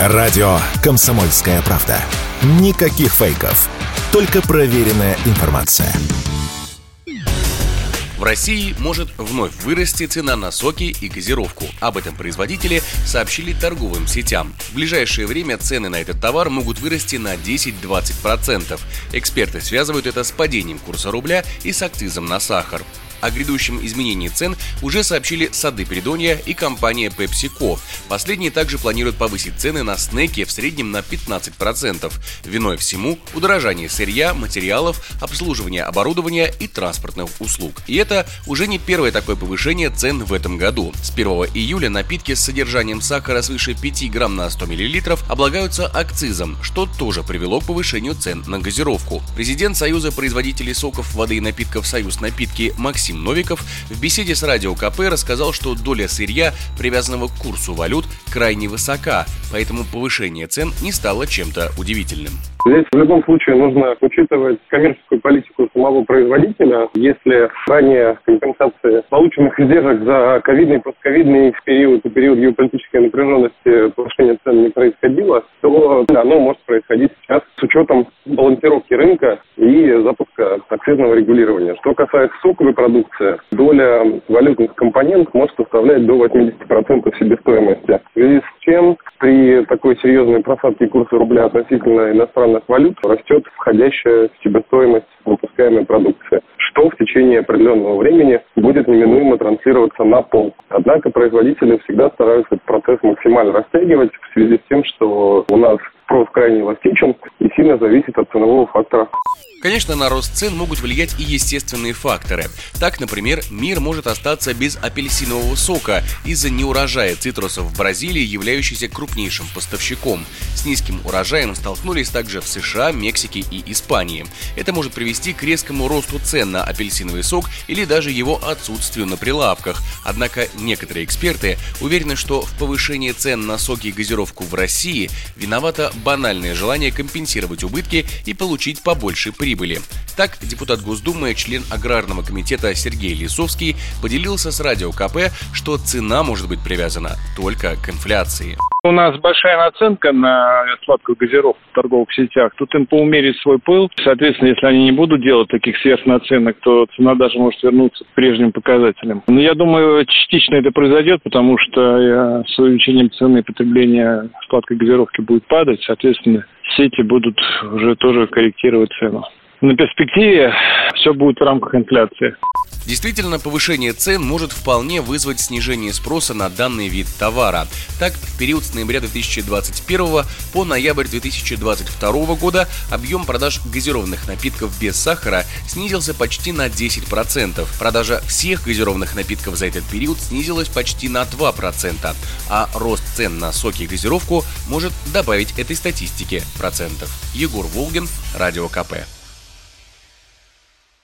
Радио «Комсомольская правда». Никаких фейков. Только проверенная информация. В России может вновь вырасти цена на соки и газировку. Об этом производители сообщили торговым сетям. В ближайшее время цены на этот товар могут вырасти на 10-20%. Эксперты связывают это с падением курса рубля и с акцизом на сахар. О грядущем изменении цен уже сообщили Сады Придонья и компания PepsiCo. Последние также планируют повысить цены на снеки в среднем на 15%. Виной всему удорожание сырья, материалов, обслуживания оборудования и транспортных услуг. И это уже не первое такое повышение цен в этом году. С 1 июля напитки с содержанием сахара свыше 5 грамм на 100 мл облагаются акцизом, что тоже привело к повышению цен на газировку. Президент Союза производителей соков, воды и напитков «Союз напитки» Максим Максим Новиков в беседе с Радио КП рассказал, что доля сырья, привязанного к курсу валют, крайне высока, поэтому повышение цен не стало чем-то удивительным. Здесь в любом случае нужно учитывать коммерческую политику самого производителя. Если ранее компенсации полученных издержек за ковидный постковидный период и период геополитической напряженности повышения цен не происходило, то оно может происходить сейчас с учетом балансировки рынка и запуска акцизного регулирования. Что касается соковой продукции, доля валютных компонентов может составлять до 80% себестоимости. В связи с чем при такой серьезной просадке курса рубля относительно иностранных валют растет входящая себестоимость выпускаемой продукции, что в течение определенного времени будет неминуемо транслироваться на пол. Однако производители всегда стараются этот процесс максимально растягивать в связи с тем, что у нас спрос крайне эластичен и сильно зависит от ценового фактора. Конечно, на рост цен могут влиять и естественные факторы. Так, например, мир может остаться без апельсинового сока из-за неурожая цитрусов в Бразилии, являющейся крупнейшим поставщиком. С низким урожаем столкнулись также в США, Мексике и Испании. Это может привести к резкому росту цен на апельсиновый сок или даже его отсутствию на прилавках. Однако некоторые эксперты уверены, что в повышении цен на соки и газировку в России виновато банальное желание компенсировать убытки и получить побольше прибыли. Так, депутат Госдумы, член Аграрного комитета Сергей Лисовский поделился с Радио КП, что цена может быть привязана только к инфляции. У нас большая наценка на сладкую газировку в торговых сетях. Тут им поумерить свой пыл. Соответственно, если они не будут делать таких сверхнаценок, то цена даже может вернуться к прежним показателям. Но я думаю, частично это произойдет, потому что э, с увеличением цены потребления сладкой газировки будет падать. Соответственно, сети будут уже тоже корректировать цену. На перспективе все будет в рамках инфляции. Действительно, повышение цен может вполне вызвать снижение спроса на данный вид товара. Так, в период с ноября 2021 по ноябрь 2022 года объем продаж газированных напитков без сахара снизился почти на 10%. Продажа всех газированных напитков за этот период снизилась почти на 2%, а рост цен на соки и газировку может добавить этой статистике процентов. Егор Волгин, Радио КП.